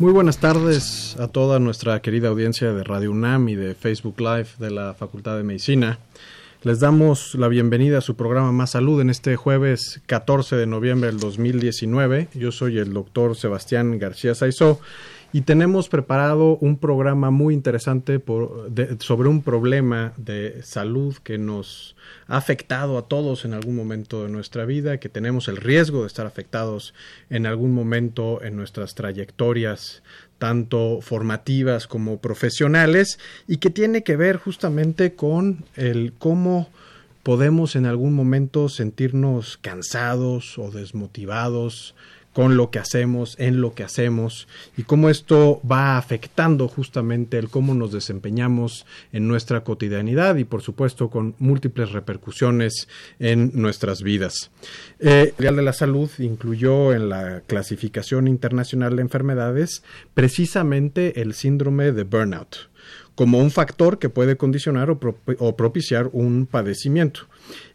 Muy buenas tardes a toda nuestra querida audiencia de Radio UNAM y de Facebook Live de la Facultad de Medicina. Les damos la bienvenida a su programa Más Salud en este jueves 14 de noviembre del 2019. Yo soy el doctor Sebastián García Saizó y tenemos preparado un programa muy interesante sobre un problema de salud que nos ha afectado a todos en algún momento de nuestra vida, que tenemos el riesgo de estar afectados en algún momento en nuestras trayectorias tanto formativas como profesionales y que tiene que ver justamente con el cómo podemos en algún momento sentirnos cansados o desmotivados con lo que hacemos, en lo que hacemos y cómo esto va afectando justamente el cómo nos desempeñamos en nuestra cotidianidad y por supuesto con múltiples repercusiones en nuestras vidas. Eh, el Real de la Salud incluyó en la clasificación internacional de enfermedades precisamente el síndrome de burnout como un factor que puede condicionar o, o propiciar un padecimiento.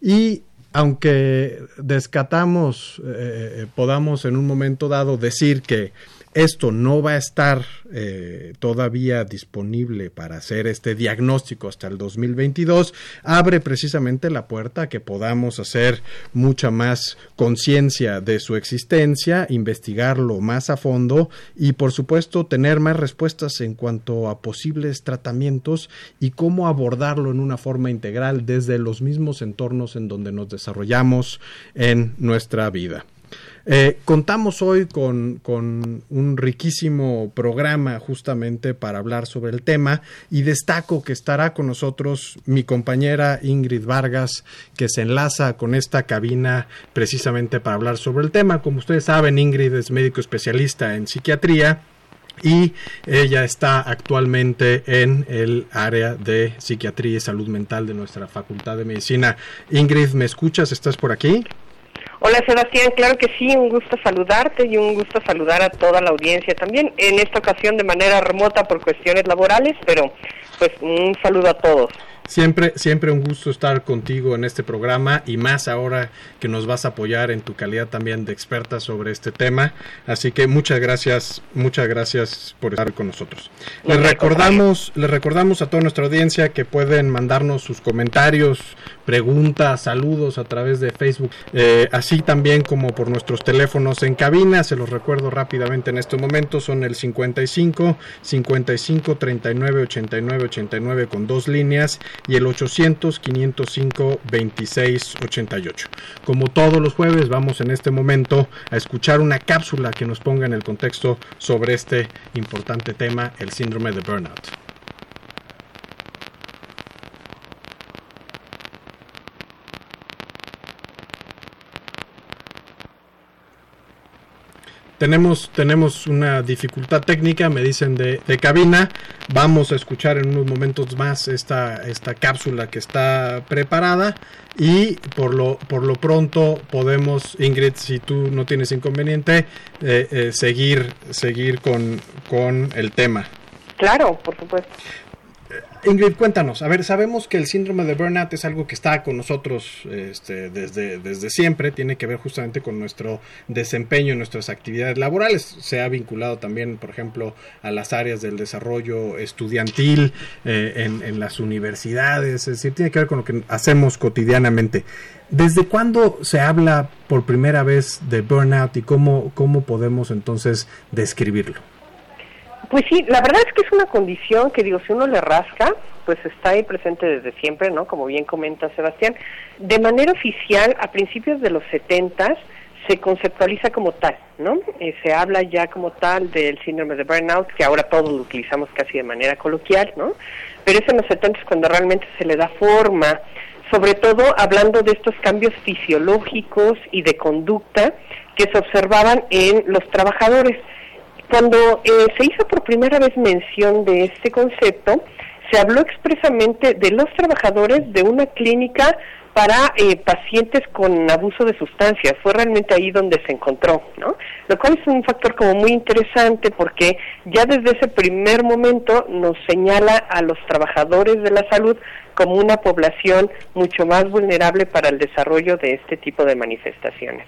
Y aunque descatamos, eh, eh, podamos en un momento dado decir que esto no va a estar eh, todavía disponible para hacer este diagnóstico hasta el 2022, abre precisamente la puerta a que podamos hacer mucha más conciencia de su existencia, investigarlo más a fondo y por supuesto tener más respuestas en cuanto a posibles tratamientos y cómo abordarlo en una forma integral desde los mismos entornos en donde nos desarrollamos en nuestra vida. Eh, contamos hoy con, un riquísimo programa justamente para hablar sobre el tema y destaco que estará con nosotros mi compañera Ingrid Vargas que se enlaza con esta cabina precisamente para hablar sobre el tema. Como ustedes saben, Ingrid es médico especialista en psiquiatría y ella está actualmente en el área de psiquiatría y salud mental de nuestra Facultad de Medicina. Ingrid, ¿me escuchas? ¿Estás por aquí? Hola Sebastián, claro que sí, un gusto saludarte y un gusto saludar a toda la audiencia también, en esta ocasión de manera remota por cuestiones laborales, pero pues un saludo a todos. Siempre, siempre un gusto estar contigo en este programa y más ahora que nos vas a apoyar en tu calidad también de experta sobre este tema. Así que muchas gracias, muchas gracias por estar con nosotros. Les recordamos, les recordamos a toda nuestra audiencia que pueden mandarnos sus comentarios, preguntas, saludos a través de Facebook, eh, así también como por nuestros teléfonos en cabina. Se los recuerdo rápidamente en este momento, son el 55 55 39 89 89 con dos líneas y el 800 505 26 88. Como todos los jueves, vamos en este momento a escuchar una cápsula que nos ponga en el contexto sobre este importante tema, el síndrome de burnout. Tenemos, tenemos una dificultad técnica, me dicen de, cabina. Vamos a escuchar en unos momentos más esta, esta cápsula que está preparada y por lo, por lo pronto podemos, Ingrid, si tú no tienes inconveniente, eh, eh, seguir, seguir con, con el tema. Claro, por supuesto. Ingrid, cuéntanos. A ver, sabemos que el síndrome de burnout es algo que está con nosotros este, desde, desde siempre. Tiene que ver justamente con nuestro desempeño nuestras actividades laborales. Se ha vinculado también, por ejemplo, a las áreas del desarrollo estudiantil eh, en, en las universidades. Es decir, tiene que ver con lo que hacemos cotidianamente. ¿Desde cuándo se habla por primera vez de burnout y cómo, cómo podemos entonces describirlo? Pues sí, la verdad es que es una condición que digo, si uno le rasca, pues está ahí presente desde siempre, ¿no? Como bien comenta Sebastián. De manera oficial, a principios de los 70 se conceptualiza como tal, ¿no? Eh, se habla ya como tal del síndrome de burnout, que ahora todos lo utilizamos casi de manera coloquial, ¿no? Pero es en los 70 cuando realmente se le da forma, sobre todo hablando de estos cambios fisiológicos y de conducta que se observaban en los trabajadores. Cuando eh, se hizo por primera vez mención de este concepto, se habló expresamente de los trabajadores de una clínica para eh, pacientes con abuso de sustancias. Fue realmente ahí donde se encontró, ¿no? Lo cual es un factor como muy interesante porque ya desde ese primer momento nos señala a los trabajadores de la salud como una población mucho más vulnerable para el desarrollo de este tipo de manifestaciones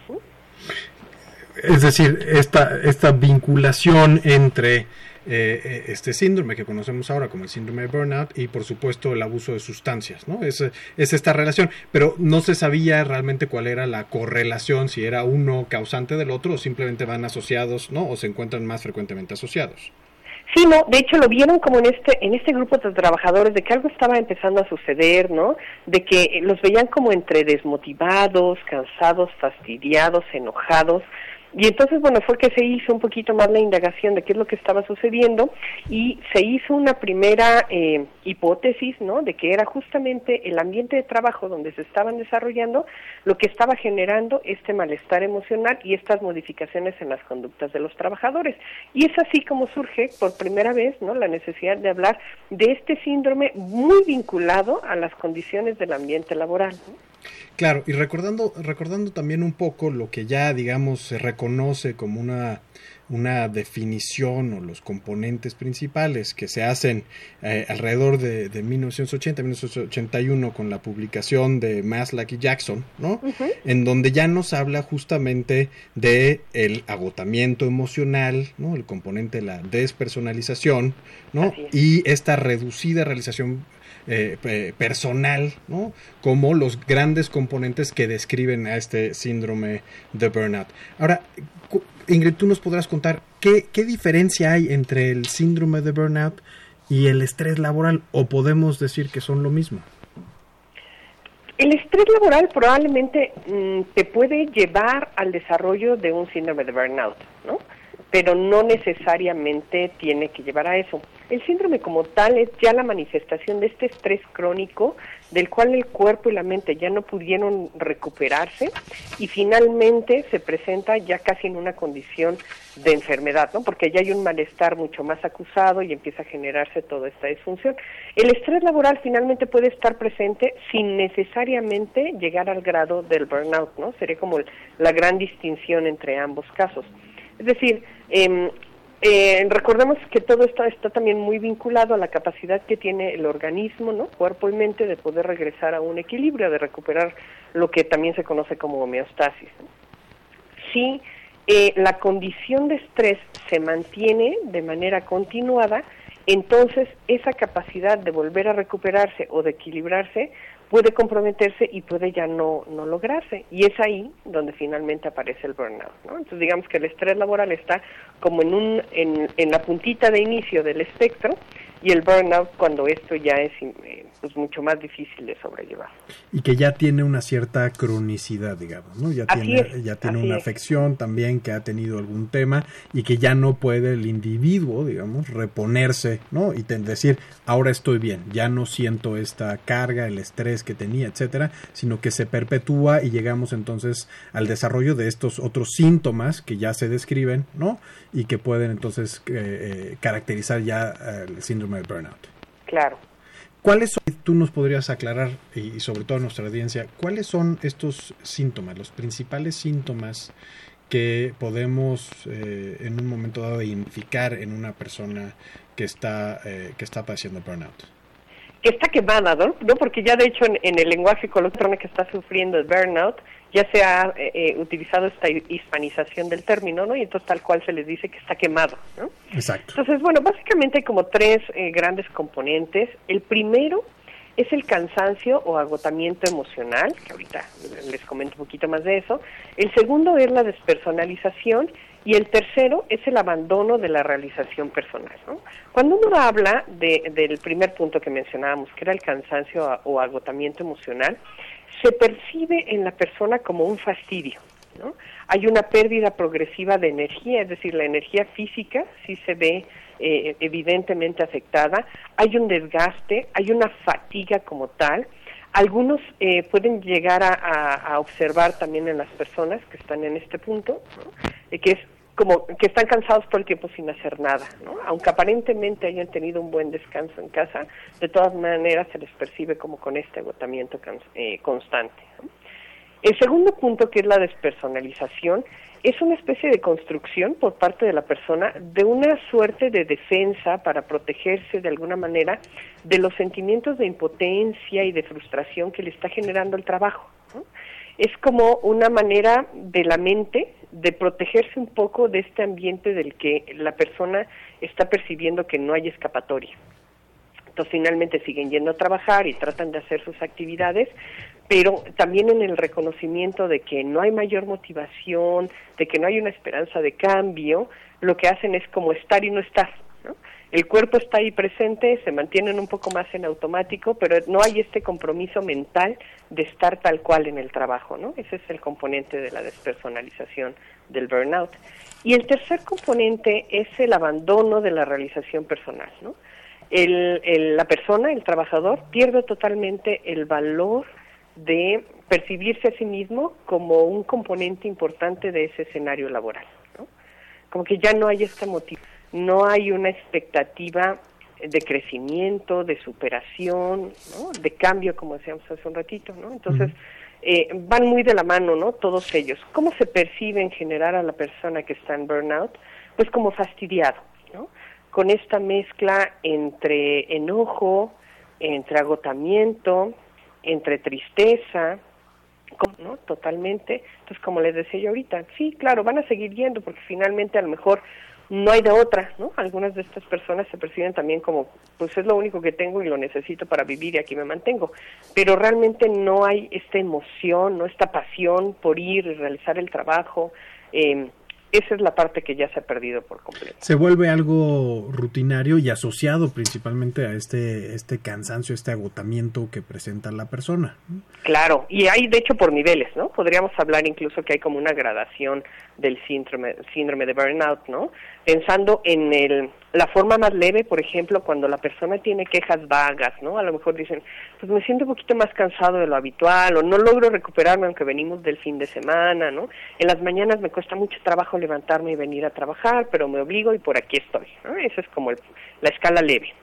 es decir, esta, esta vinculación entre eh, eh, este síndrome que conocemos ahora como el síndrome de burnout y por supuesto el abuso de sustancias, ¿no? Es, es esta relación, pero no se sabía realmente cuál era la correlación, si era uno causante del otro o simplemente van asociados, ¿no? O se encuentran más frecuentemente asociados. Sí, no, de hecho lo vieron como en este en este grupo de trabajadores de que algo estaba empezando a suceder, ¿no? De que los veían como entre desmotivados, cansados, fastidiados, enojados, y entonces, bueno, fue que se hizo un poquito más la indagación de qué es lo que estaba sucediendo y se hizo una primera eh, hipótesis, ¿no? De que era justamente el ambiente de trabajo donde se estaban desarrollando lo que estaba generando este malestar emocional y estas modificaciones en las conductas de los trabajadores. Y es así como surge por primera vez, ¿no? La necesidad de hablar de este síndrome muy vinculado a las condiciones del ambiente laboral. Claro, y recordando, recordando también un poco lo que ya, digamos, se reconoce como una, una definición o los componentes principales que se hacen eh, alrededor de, de 1980, 1981 con la publicación de Maslach y Jackson, ¿no? En donde ya nos habla justamente de el agotamiento emocional, ¿no? El componente de la despersonalización, ¿no? Y esta reducida realización eh, personal, ¿no? como los grandes componentes que describen a este síndrome de burnout. Ahora, Ingrid, tú nos podrás contar qué, qué diferencia hay entre el síndrome de burnout y el estrés laboral, o podemos decir que son lo mismo. El estrés laboral probablemente mm, te puede llevar al desarrollo de un síndrome de burnout, ¿no? Pero no necesariamente tiene que llevar a eso. El síndrome como tal es ya la manifestación de este estrés crónico del cual el cuerpo y la mente ya no pudieron recuperarse y finalmente se presenta ya casi en una condición de enfermedad, ¿no? Porque ya hay un malestar mucho más acusado y empieza a generarse toda esta disfunción. El estrés laboral finalmente puede estar presente sin necesariamente llegar al grado del burnout, ¿no? Sería como la gran distinción entre ambos casos. Es decir, eh, eh, recordemos que todo esto está también muy vinculado a la capacidad que tiene el organismo, ¿no? cuerpo y mente, de poder regresar a un equilibrio, de recuperar lo que también se conoce como homeostasis. Si eh, la condición de estrés se mantiene de manera continuada, entonces esa capacidad de volver a recuperarse o de equilibrarse puede comprometerse y puede ya no, no lograrse. Y es ahí donde finalmente aparece el burnout. ¿no? Entonces digamos que el estrés laboral está como en, un, en, en la puntita de inicio del espectro y el burnout cuando esto ya es eh, pues mucho más difícil de sobrellevar. Y que ya tiene una cierta cronicidad, digamos, ¿no? Ya tiene, ya tiene una afección también que ha tenido algún tema y que ya no puede el individuo, digamos, reponerse, ¿no? Y decir, ahora estoy bien, ya no siento esta carga, el estrés que tenía, etcétera, sino que se perpetúa y llegamos entonces al desarrollo de estos otros síntomas que ya se describen, ¿no? Y que pueden entonces eh, eh, caracterizar ya el síndrome de burnout. Claro. ¿Cuáles son, tú nos podrías aclarar, y sobre todo a nuestra audiencia, cuáles son estos síntomas, los principales síntomas que podemos eh, en un momento dado identificar en una persona que está, eh, que está padeciendo burnout? que está quemada, ¿no? ¿no? Porque ya de hecho en, el lenguaje coloquial que está sufriendo el burnout, ya se ha eh, eh, utilizado esta hispanización del término, ¿no? Y entonces tal cual se les dice que está quemado, ¿no? Exacto. Entonces, bueno, básicamente hay como tres eh, grandes componentes. El primero es el cansancio o agotamiento emocional, que ahorita les comento un poquito más de eso. El segundo es la despersonalización y el tercero es el abandono de la realización personal. ¿no? Cuando uno habla del primer punto que mencionábamos, que era el cansancio o agotamiento emocional, se percibe en la persona como un fastidio. ¿no? Hay una pérdida progresiva de energía, es decir, la energía física sí se ve eh, evidentemente afectada, hay un desgaste, hay una fatiga como tal. Algunos eh, pueden llegar a, observar también en las personas que están en este punto, eh, que es como que están cansados todo el tiempo sin hacer nada, ¿no? aunque aparentemente hayan tenido un buen descanso en casa, de todas maneras se les percibe como con este agotamiento constante. El segundo punto, que es la despersonalización, es una especie de construcción por parte de la persona de una suerte de defensa para protegerse de alguna manera de los sentimientos de impotencia y de frustración que le está generando el trabajo. Es como una manera de la mente de protegerse un poco de este ambiente del que la persona está percibiendo que no hay escapatoria. Entonces finalmente siguen yendo a trabajar y tratan de hacer sus actividades, pero también en el reconocimiento de que no hay mayor motivación, de que no hay una esperanza de cambio, lo que hacen es como estar y no estar. El cuerpo está ahí presente, se mantienen un poco más en automático, pero no hay este compromiso mental de estar tal cual en el trabajo, ¿no? Ese es el componente de la despersonalización del burnout. Y el tercer componente es el abandono de la realización personal, ¿no? la persona, el trabajador, pierde totalmente el valor de percibirse a sí mismo como un componente importante de ese escenario laboral. ¿no? Como que ya no hay esta motivo, no hay una expectativa de crecimiento, de superación, ¿no? de cambio, como decíamos hace un ratito. ¿no? Entonces, eh, van muy de la mano, ¿no? Todos ellos. ¿Cómo se percibe en general a la persona que está en burnout? Pues como fastidiado, ¿no? Con esta mezcla entre enojo, entre agotamiento, entre tristeza, ¿no? Totalmente. Entonces, como les decía yo ahorita, sí, claro, van a seguir yendo porque finalmente a lo mejor no hay de otra, ¿no? Algunas de estas personas se perciben también como, pues es lo único que tengo y lo necesito para vivir y aquí me mantengo. Pero realmente no hay esta emoción, no esta pasión por ir y realizar el trabajo. Eh, esa es la parte que ya se ha perdido por completo. Se vuelve algo rutinario y asociado principalmente a este, este cansancio, este agotamiento que presenta la persona. Claro, y hay de hecho por niveles, ¿no? Podríamos hablar incluso que hay como una gradación del síndrome, síndrome de burnout, ¿no? Pensando en el, la forma más leve, por ejemplo, cuando la persona tiene quejas vagas, ¿no? A lo mejor dicen, pues me siento un poquito más cansado de lo habitual o no logro recuperarme aunque venimos del fin de semana, ¿no? En las mañanas me cuesta mucho trabajo levantarme y venir a trabajar, pero me obligo y por aquí estoy, ¿no? Esa es como la escala leve.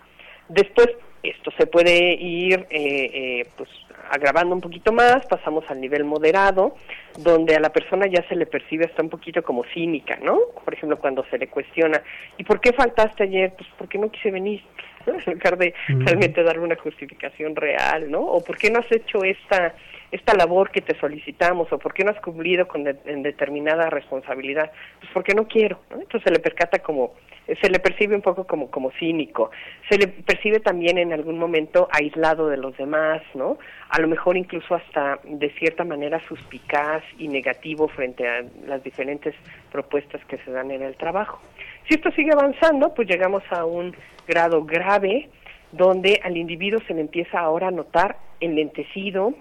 Después, esto se puede ir eh, eh, pues agravando un poquito más, pasamos al nivel moderado, donde a la persona ya se le percibe hasta un poquito como cínica, ¿no? Por ejemplo, cuando se le cuestiona, ¿y por qué faltaste ayer? Pues porque no quise venir, en lugar de realmente darle una justificación real, ¿no? O ¿por qué no has hecho esta esta labor que te solicitamos o por qué no has cumplido con en determinada responsabilidad, pues porque no quiero, Entonces se le percata como, se le percibe un poco como, como cínico, se le percibe también en algún momento aislado de los demás, ¿no? A lo mejor incluso hasta de cierta manera suspicaz y negativo frente a las diferentes propuestas que se dan en el trabajo. Si esto sigue avanzando, pues llegamos a un grado grave donde al individuo se le empieza ahora a notar enlentecido,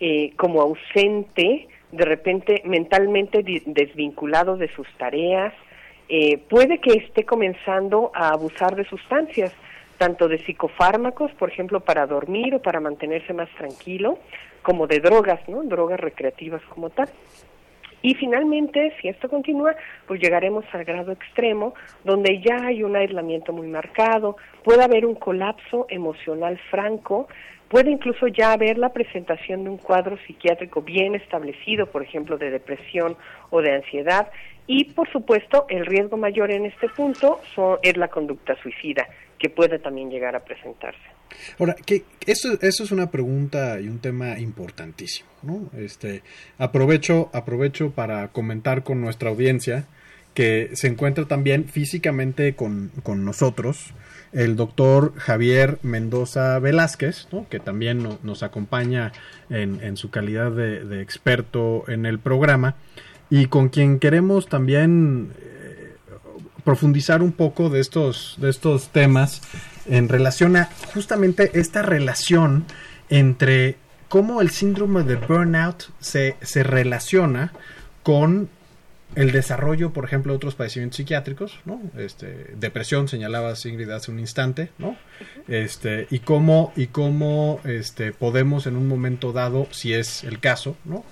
eh, como ausente, de repente mentalmente desvinculado de sus tareas, eh, puede que esté comenzando a abusar de sustancias, tanto de psicofármacos, por ejemplo, para dormir o para mantenerse más tranquilo, como de drogas, ¿no? Drogas recreativas como tal. Y finalmente, si esto continúa, pues llegaremos al grado extremo, donde ya hay un aislamiento muy marcado, puede haber un colapso emocional franco, Puede incluso ya haber la presentación de un cuadro psiquiátrico bien establecido, por ejemplo, de depresión o de ansiedad. Y, por supuesto, el riesgo mayor en este punto es la conducta suicida, que puede también llegar a presentarse. Ahora, que eso, eso es una pregunta y un tema importantísimo, ¿no? Este, aprovecho, aprovecho para comentar con nuestra audiencia que se encuentra también físicamente con, con nosotros el doctor Javier Mendoza Velázquez, que también nos acompaña en, su calidad de, de, experto en el programa y con quien queremos también eh, profundizar un poco de estos, de estos temas en relación a justamente esta relación entre cómo el síndrome de burnout se, se relaciona con el desarrollo, por ejemplo, de otros padecimientos psiquiátricos, ¿no? Este, depresión, señalaba Ingrid hace un instante, ¿no? Este, y cómo, y cómo este, podemos en un momento dado, si es el caso, ¿no?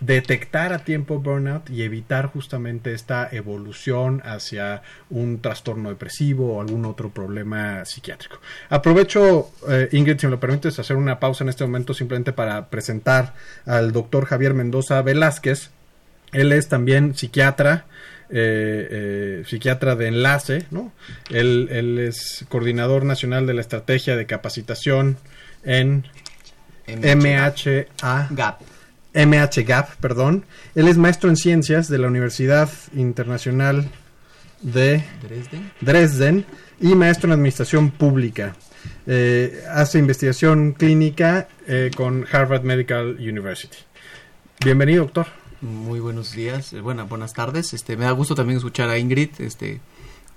detectar a tiempo burnout y evitar justamente esta evolución hacia un trastorno depresivo o algún otro problema psiquiátrico. Aprovecho, eh, Ingrid, si me lo permites, hacer una pausa en este momento simplemente para presentar al doctor Javier Mendoza Velázquez. Él es también psiquiatra, eh, eh, psiquiatra de enlace, ¿no? Él, él, es coordinador nacional de la estrategia de capacitación en MHA. GAP. MHGAP, perdón. Él es maestro en ciencias de la Universidad Internacional de Dresden, Dresden y maestro en administración pública. Eh, hace investigación clínica con Harvard Medical University. Bienvenido, doctor. Muy buenos días, eh, bueno, buenas tardes. Este, me da gusto también escuchar a Ingrid. Este,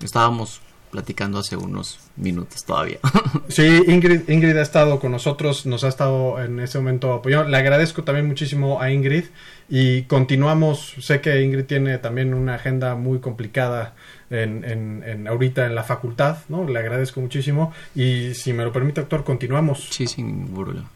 estábamos platicando hace unos minutos todavía. Sí, Ingrid, Ingrid ha estado con nosotros, nos ha estado en ese momento apoyando. Le agradezco también muchísimo a Ingrid y continuamos. Sé que Ingrid tiene también una agenda muy complicada en, en, en ahorita en la facultad, ¿no? Le agradezco muchísimo y si me lo permite, doctor, continuamos. Sí, sin problema.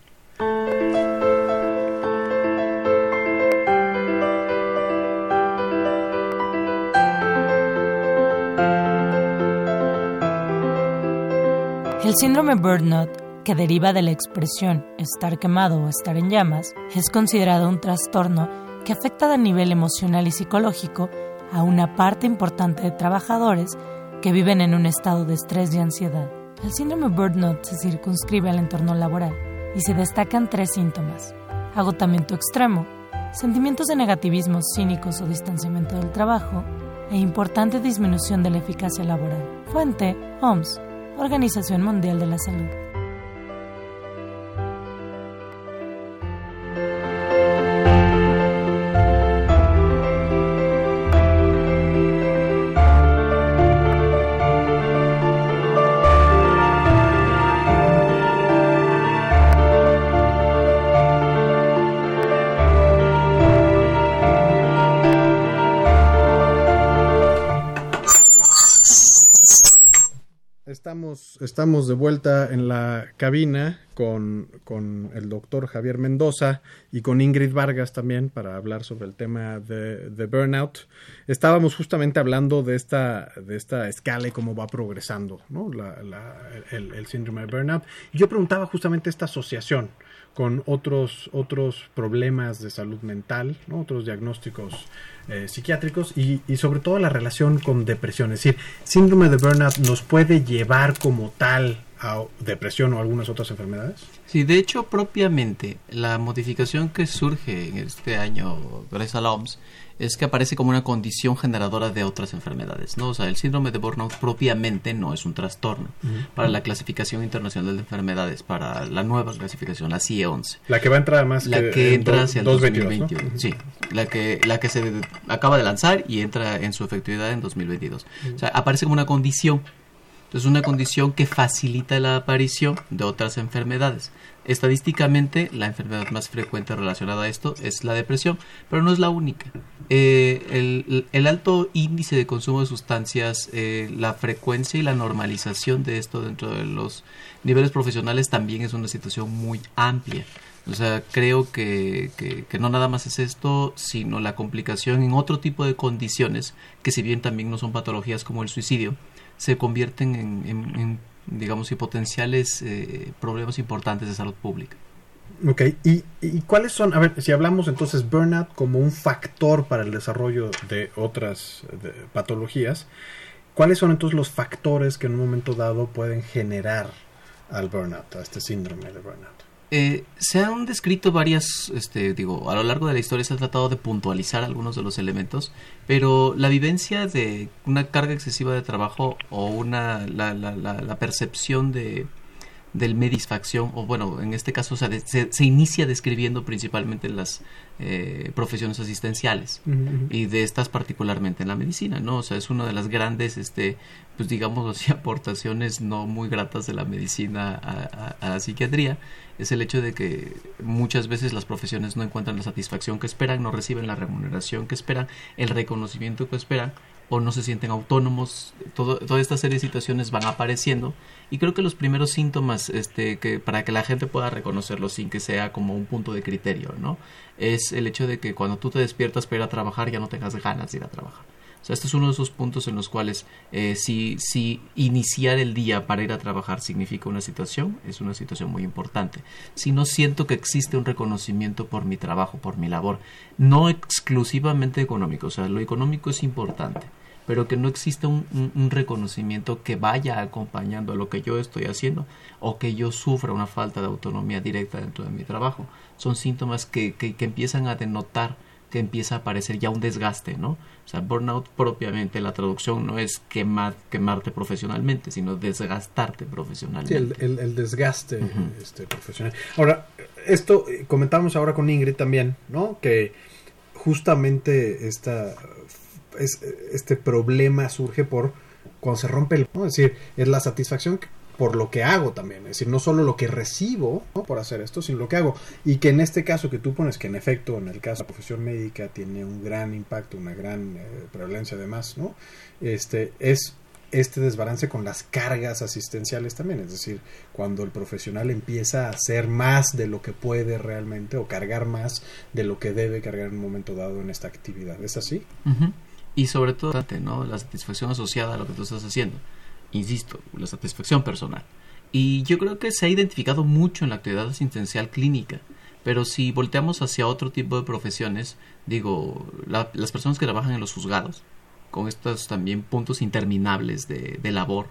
El síndrome burnout, que deriva de la expresión estar quemado o estar en llamas, es considerado un trastorno que afecta a nivel emocional y psicológico a una parte importante de trabajadores que viven en un estado de estrés y ansiedad. El síndrome burnout se circunscribe al entorno laboral y se destacan tres síntomas. Agotamiento extremo, sentimientos de negativismo cínicos o distanciamiento del trabajo e importante disminución de la eficacia laboral. Fuente, OMS, Organización Mundial de la Salud. Estamos, de vuelta en la cabina con, con, el doctor Javier Mendoza y con Ingrid Vargas también para hablar sobre el tema de, de burnout. Estábamos justamente hablando de esta, de esta escala y cómo va progresando ¿no? el, el, síndrome de burnout. Yo preguntaba justamente esta asociación con otros, otros problemas de salud mental, ¿no? otros diagnósticos eh, psiquiátricos y, sobre todo la relación con depresión. Es decir, síndrome de burnout nos puede llevar como tal a depresión o algunas otras enfermedades. Sí, de hecho, propiamente la modificación que surge en este año gracias a OMS es que aparece como una condición generadora de otras enfermedades, ¿no? O sea, el síndrome de burnout propiamente no es un trastorno para la clasificación internacional de enfermedades, para la nueva clasificación, la CIE 11. La que va a entrar más la que, entra hacia el 2021. ¿no? Sí, la que la que se acaba de lanzar y entra en su efectividad en 2022. O sea, aparece como una condición entonces, una condición que facilita la aparición de otras enfermedades. Estadísticamente, la enfermedad más frecuente relacionada a esto es la depresión, pero no es la única. Eh, el, alto índice de consumo de sustancias, eh, la frecuencia y la normalización de esto dentro de los niveles profesionales también es una situación muy amplia. O sea, creo que, que, no nada más es esto, sino la complicación en otro tipo de condiciones, que si bien también no son patologías como el suicidio, se convierten en, en, en digamos, y potenciales eh, problemas importantes de salud pública. Ok, ¿Y, ¿Y, cuáles son, a ver, si hablamos entonces burnout como un factor para el desarrollo de otras patologías, ¿cuáles son entonces los factores que en un momento dado pueden generar al burnout, a este síndrome de burnout? Eh, se han descrito varias, este, digo, a lo largo de la historia se ha tratado de puntualizar algunos de los elementos, pero la vivencia de una carga excesiva de trabajo o una, la, la, la percepción de del medisfacción, o bueno, en este caso se, se, inicia describiendo principalmente las eh, profesiones asistenciales y de estas particularmente en la medicina, ¿no? O sea, es una de las grandes, este, pues digamos así, aportaciones no muy gratas de la medicina a, a la psiquiatría, es el hecho de que muchas veces las profesiones no encuentran la satisfacción que esperan, no reciben la remuneración que esperan, el reconocimiento que esperan, o no se sienten autónomos, todo, toda esta serie de situaciones van apareciendo y creo que los primeros síntomas este, para que la gente pueda reconocerlo sin que sea como un punto de criterio, ¿no? Es el hecho de que cuando tú te despiertas para ir a trabajar ya no tengas ganas de ir a trabajar. O sea, este es uno de esos puntos en los cuales eh, si, si iniciar el día para ir a trabajar significa una situación, es una situación muy importante. Si no siento que existe un reconocimiento por mi trabajo, por mi labor, no exclusivamente económico, o sea, lo económico es importante, pero que no exista un, reconocimiento que vaya acompañando a lo que yo estoy haciendo o que yo sufra una falta de autonomía directa dentro de mi trabajo. Son síntomas que, que, empiezan a denotar que empieza a aparecer ya un desgaste, ¿no? O sea, burnout propiamente, la traducción no es quemar, quemarte profesionalmente, sino desgastarte profesionalmente. Sí, el, desgaste este, profesional. Ahora, esto eh, comentamos ahora con Ingrid también, ¿no? Que justamente esta este problema surge por cuando se rompe el, es decir, es la satisfacción por lo que hago también, es decir, no solo lo que recibo por hacer esto, sino lo que hago. Y que en este caso que tú pones, que en efecto en el caso de la profesión médica tiene un gran impacto, una gran eh, prevalencia además, ¿no? Este, es este desbalance con las cargas asistenciales también, es decir, cuando el profesional empieza a hacer más de lo que puede realmente o cargar más de lo que debe cargar en un momento dado en esta actividad. ¿Es así? y sobre todo ¿no? la satisfacción asociada a lo que tú estás haciendo. Insisto, la satisfacción personal. Y yo creo que se ha identificado mucho en la actividad asistencial clínica. Pero si volteamos hacia otro tipo de profesiones, digo, las personas que trabajan en los juzgados, con estos también puntos interminables de, de labor,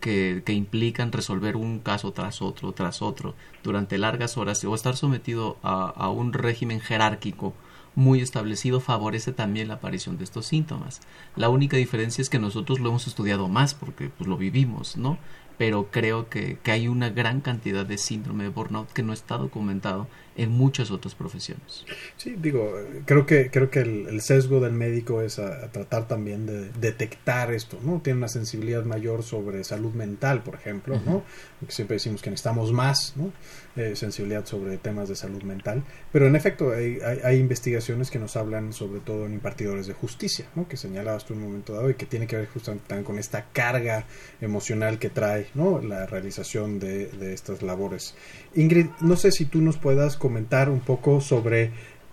que, implican resolver un caso tras otro, tras otro, durante largas horas, o estar sometido a un régimen jerárquico muy establecido favorece también la aparición de estos síntomas. La única diferencia es que nosotros lo hemos estudiado más porque pues, lo vivimos, ¿no? Pero creo que, que hay una gran cantidad de síndrome de burnout que no está documentado en muchas otras profesiones. Sí, digo, creo que creo que el, sesgo del médico es a, tratar también de detectar esto, ¿no? Tiene una sensibilidad mayor sobre salud mental, por ejemplo, ¿no? siempre decimos que necesitamos más, ¿no? Eh, sensibilidad sobre temas de salud mental, pero en efecto hay, hay, investigaciones que nos hablan sobre todo en impartidores de justicia, ¿no? Que señalabas tú en un momento dado y que tiene que ver justamente también con esta carga emocional que trae, ¿no? La realización de, de estas labores. Ingrid, no sé si tú nos puedas comentar un poco sobre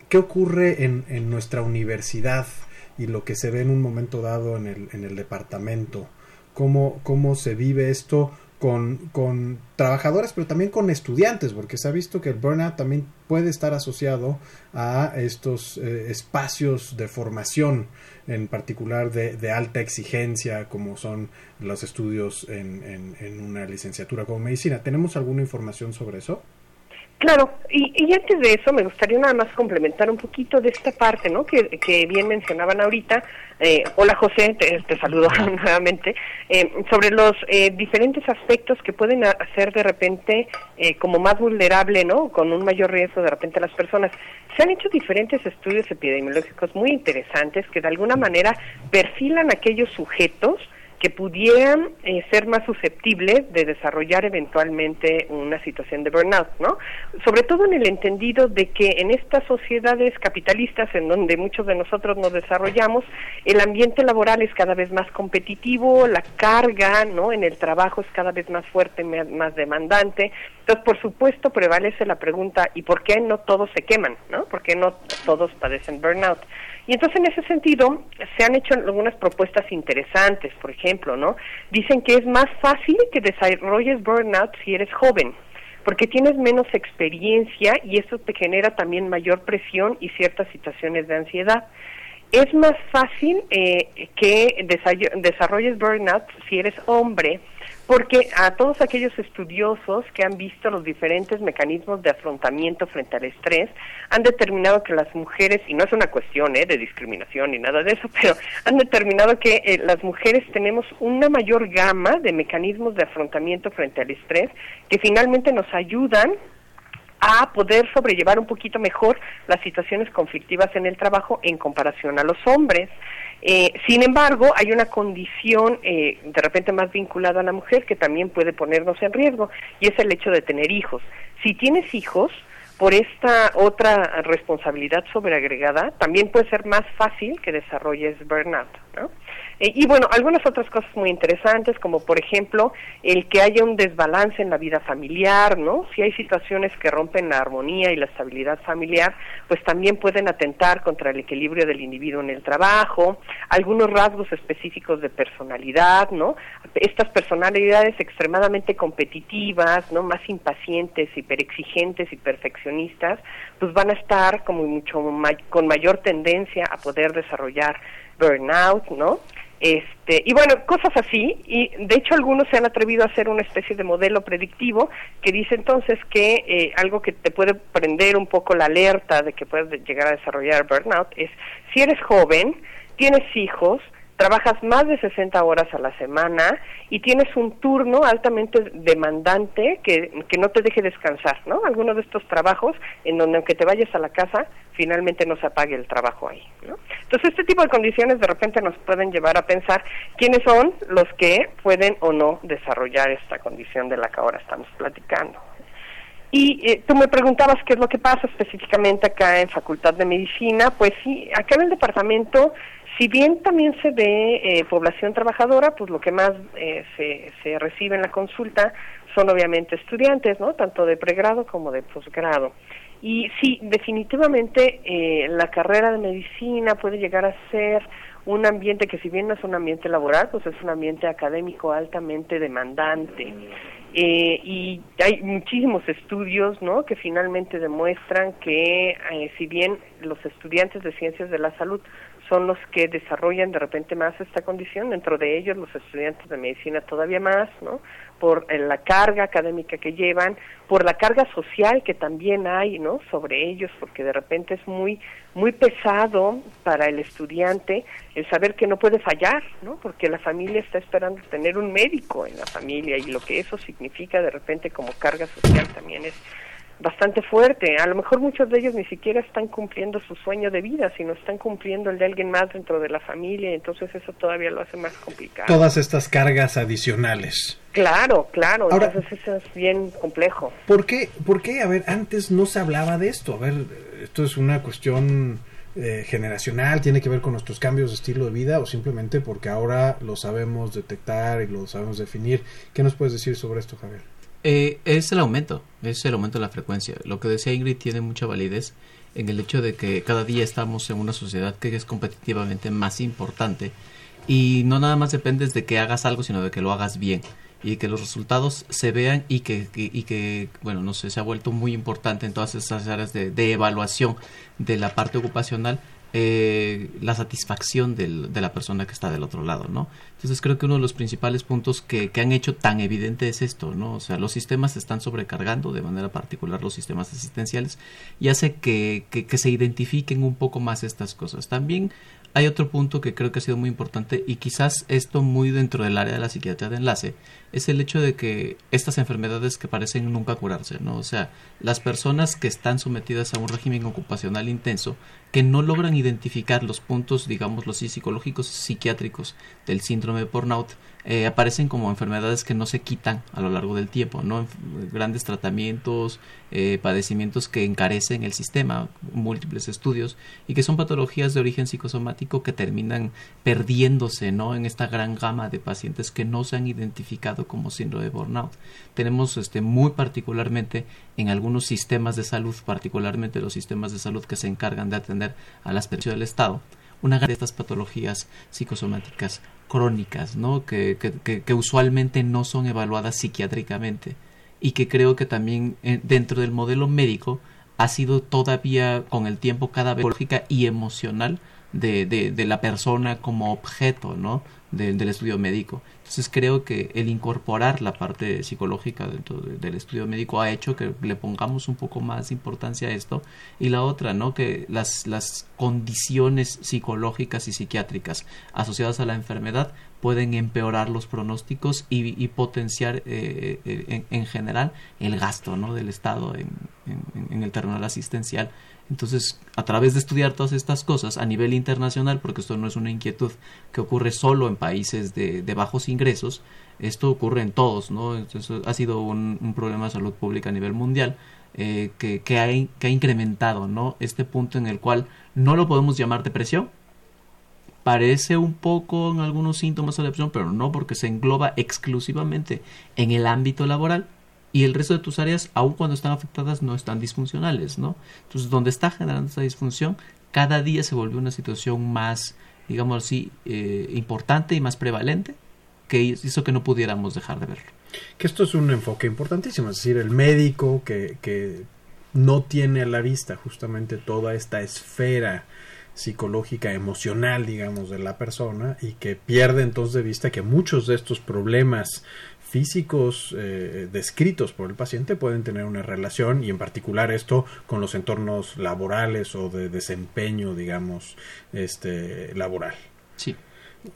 qué ocurre en, en nuestra universidad y lo que se ve en un momento dado en el, en el departamento. Cómo, cómo se vive esto con, con trabajadores, pero también con estudiantes, porque se ha visto que el burnout también puede estar asociado a estos eh, espacios de formación, en particular de, alta exigencia, como son los estudios en, en, en una licenciatura como medicina. ¿Tenemos alguna información sobre eso? Claro, y, y, antes de eso me gustaría nada más complementar un poquito de esta parte, ¿no? Que, que bien mencionaban ahorita. Eh, hola José, te, saludo nuevamente. Eh, sobre los eh, diferentes aspectos que pueden hacer de repente eh, como más vulnerable, ¿no? Con un mayor riesgo de repente a las personas. Se han hecho diferentes estudios epidemiológicos muy interesantes que de alguna manera perfilan aquellos sujetos que pudieran eh, ser más susceptibles de desarrollar eventualmente una situación de burnout, ¿no? Sobre todo en el entendido de que en estas sociedades capitalistas en donde muchos de nosotros nos desarrollamos, el ambiente laboral es cada vez más competitivo, la carga, ¿no? En el trabajo es cada vez más fuerte, más demandante. Entonces, por supuesto, prevalece la pregunta, ¿y por qué no todos se queman, ¿no? ¿Por qué no todos padecen burnout? Y entonces en ese sentido se han hecho algunas propuestas interesantes, por ejemplo, ¿no? Dicen que es más fácil que desarrolles burnout si eres joven, porque tienes menos experiencia y eso te genera también mayor presión y ciertas situaciones de ansiedad. es más fácil eh, que desarrolles burnout si eres hombre porque a todos aquellos estudiosos que han visto los diferentes mecanismos de afrontamiento frente al estrés han determinado que las mujeres, y no es una cuestión ¿eh? de discriminación ni nada de eso, pero han determinado que eh, las mujeres tenemos una mayor gama de mecanismos de afrontamiento frente al estrés que finalmente nos ayudan a poder sobrellevar un poquito mejor las situaciones conflictivas en el trabajo en comparación a los hombres. Eh, sin embargo, hay una condición eh, de repente más vinculada a la mujer que también puede ponernos en riesgo y es el hecho de tener hijos. Si tienes hijos, por esta otra responsabilidad sobreagregada, también puede ser más fácil que desarrolles burnout. ¿no? Eh, y bueno, algunas otras cosas muy interesantes, como por ejemplo el que haya un desbalance en la vida familiar, ¿no? Si hay situaciones que rompen la armonía y la estabilidad familiar, pues también pueden atentar contra el equilibrio del individuo en el trabajo, algunos rasgos específicos de personalidad, ¿no? Estas personalidades extremadamente competitivas, ¿no? Más impacientes, hiperexigentes y perfeccionistas, pues van a estar como mucho con mayor tendencia a poder desarrollar burnout, ¿no? Este, y bueno, cosas así, y de hecho algunos se han atrevido a hacer una especie de modelo predictivo que dice entonces que eh, algo que te puede prender un poco la alerta de que puedes llegar a desarrollar burnout es si eres joven, tienes hijos, trabajas más de 60 horas a la semana y tienes un turno altamente demandante que, que no te deje descansar, ¿no? Algunos de estos trabajos en donde aunque te vayas a la casa, finalmente no se apague el trabajo ahí, ¿no? Entonces este tipo de condiciones de repente nos pueden llevar a pensar quiénes son los que pueden o no desarrollar esta condición de la que ahora estamos platicando. Y eh, tú me preguntabas qué es lo que pasa específicamente acá en Facultad de Medicina. Pues sí, acá en el departamento si bien también se ve eh, población trabajadora, pues lo que más eh, se, se recibe en la consulta son obviamente estudiantes, ¿no? Tanto de pregrado como de posgrado. Y sí, definitivamente eh, la carrera de medicina puede llegar a ser un ambiente que si bien no es un ambiente laboral, pues es un ambiente académico altamente demandante. Eh, y hay muchísimos estudios ¿no? que finalmente demuestran que eh, si bien los estudiantes de ciencias de la salud son los que desarrollan de repente más esta condición, dentro de ellos los estudiantes de medicina todavía más, ¿no? Por eh, la carga académica que llevan, por la carga social que también hay, ¿no? Sobre ellos, porque de repente es muy muy pesado para el estudiante el saber que no puede fallar, ¿no? Porque la familia está esperando tener un médico en la familia y lo que eso significa de repente como carga social también es bastante fuerte. A lo mejor muchos de ellos ni siquiera están cumpliendo su sueño de vida, sino están cumpliendo el de alguien más dentro de la familia, entonces eso todavía lo hace más complicado. Todas estas cargas adicionales. Claro, claro, entonces eso es bien complejo. ¿Por qué? ¿Por qué? A ver, antes no se hablaba de esto. A ver, esto es una cuestión eh, generacional, tiene que ver con nuestros cambios de estilo de vida o simplemente porque ahora lo sabemos detectar y lo sabemos definir. ¿Qué nos puedes decir sobre esto, Javier? Eh, es el aumento, es el aumento de la frecuencia. Lo que decía Ingrid tiene mucha validez en el hecho de que cada día estamos en una sociedad que es competitivamente más importante y no nada más dependes de que hagas algo, sino de que lo hagas bien y que los resultados se vean y que, y que bueno, no sé, se ha vuelto muy importante en todas esas áreas de, de evaluación de la parte ocupacional eh, la satisfacción del, de la persona que está del otro lado, ¿no? Entonces creo que uno de los principales puntos que, que, han hecho tan evidente es esto, ¿no? O sea, los sistemas se están sobrecargando, de manera particular los sistemas asistenciales, y hace que, que, que se identifiquen un poco más estas cosas. También hay otro punto que creo que ha sido muy importante y quizás esto muy dentro del área de la psiquiatría de enlace es el hecho de que estas enfermedades que parecen nunca curarse, ¿no? O sea, las personas que están sometidas a un régimen ocupacional intenso que no logran identificar los puntos, digamos, los psicológicos psiquiátricos del síndrome de burnout eh, aparecen como enfermedades que no se quitan a lo largo del tiempo, ¿no? Grandes tratamientos, eh, padecimientos que encarecen el sistema, múltiples estudios, y que son patologías de origen psicosomático que terminan perdiéndose, ¿no? En esta gran gama de pacientes que no se han identificado como síndrome de burnout. Tenemos este, muy particularmente en algunos sistemas de salud, particularmente los sistemas de salud que se encargan de atender a las personas del Estado, una de estas patologías psicosomáticas crónicas, ¿no? Que, que, que, usualmente no son evaluadas psiquiátricamente y que creo que también eh, dentro del modelo médico ha sido todavía con el tiempo cada vez lógica y emocional de, de, la persona como objeto, ¿no? Del estudio médico. Entonces creo que el incorporar la parte psicológica dentro del estudio médico ha hecho que le pongamos un poco más importancia a esto. Y la otra, ¿no? Que las, las condiciones psicológicas y psiquiátricas asociadas a la enfermedad pueden empeorar los pronósticos y, potenciar eh, eh, en, general el gasto ¿no? del Estado en, el terreno asistencial. Entonces, a través de estudiar todas estas cosas a nivel internacional, porque esto no es una inquietud que ocurre solo en países de, bajos ingresos, esto ocurre en todos, ¿no? Ha sido un, problema de salud pública a nivel mundial eh, que, que, ha, que ha incrementado, ¿no? Este punto en el cual no lo podemos llamar depresión, parece un poco en algunos síntomas de depresión, pero no porque se engloba exclusivamente en el ámbito laboral y el resto de tus áreas, aun cuando están afectadas, no están disfuncionales, ¿no? Entonces, donde está generando esa disfunción, cada día se vuelve una situación más, digamos así, eh, importante y más prevalente, que hizo que no pudiéramos dejar de verlo. Que esto es un enfoque importantísimo, es decir, el médico que, que no tiene a la vista justamente toda esta esfera psicológica, emocional, digamos, de la persona y que pierde entonces de vista que muchos de estos problemas físicos eh, descritos por el paciente pueden tener una relación y en particular esto con los entornos laborales o de desempeño, digamos, este laboral. Sí.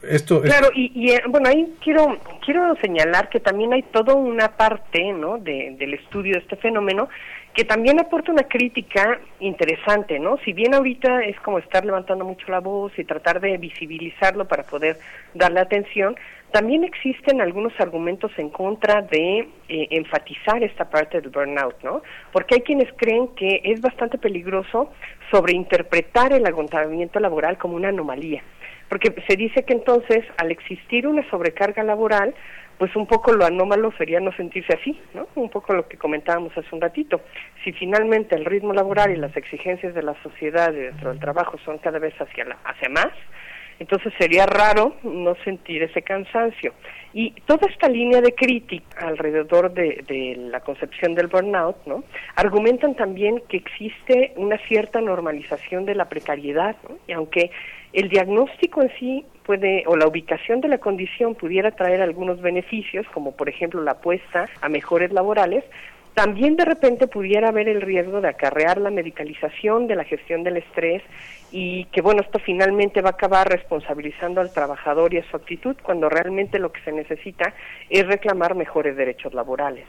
Esto Claro, y, eh, bueno, ahí quiero quiero señalar que también hay toda una parte, ¿no? De, del estudio de este fenómeno que también aporta una crítica interesante, ¿no? Si bien ahorita es como estar levantando mucho la voz y tratar de visibilizarlo para poder darle atención, también existen algunos argumentos en contra de eh, enfatizar esta parte del burnout, ¿no? Porque hay quienes creen que es bastante peligroso sobreinterpretar el agotamiento laboral como una anomalía, porque se dice que entonces al existir una sobrecarga laboral, pues un poco lo anómalo sería no sentirse así, ¿no? Un poco lo que comentábamos hace un ratito. Si finalmente el ritmo laboral y las exigencias de la sociedad dentro del trabajo son cada vez hacia, la, hacia más, entonces sería raro no sentir ese cansancio. Y toda esta línea de crítica alrededor de, la concepción del burnout, ¿no? Argumentan también que existe una cierta normalización de la precariedad, y aunque el diagnóstico en sí puede, o la ubicación de la condición pudiera traer algunos beneficios, como por ejemplo la apuesta a mejores laborales, también de repente pudiera haber el riesgo de acarrear la medicalización de la gestión del estrés y que bueno, esto finalmente va a acabar responsabilizando al trabajador y a su actitud cuando realmente lo que se necesita es reclamar mejores derechos laborales.